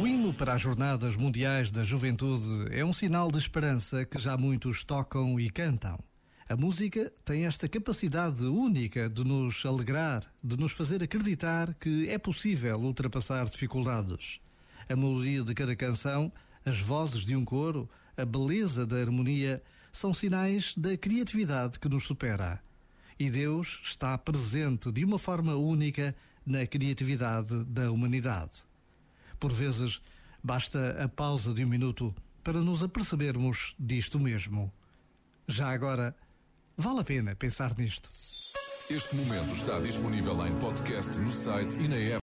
O hino para as Jornadas Mundiais da Juventude é um sinal de esperança que já muitos tocam e cantam. A música tem esta capacidade única de nos alegrar, de nos fazer acreditar que é possível ultrapassar dificuldades. A melodia de cada canção, as vozes de um coro, a beleza da harmonia são sinais da criatividade que nos supera. E Deus está presente de uma forma única na criatividade da humanidade. Por vezes, basta a pausa de um minuto para nos apercebermos disto mesmo. Já agora, vale a pena pensar nisto. Este momento está disponível em podcast no site e na app.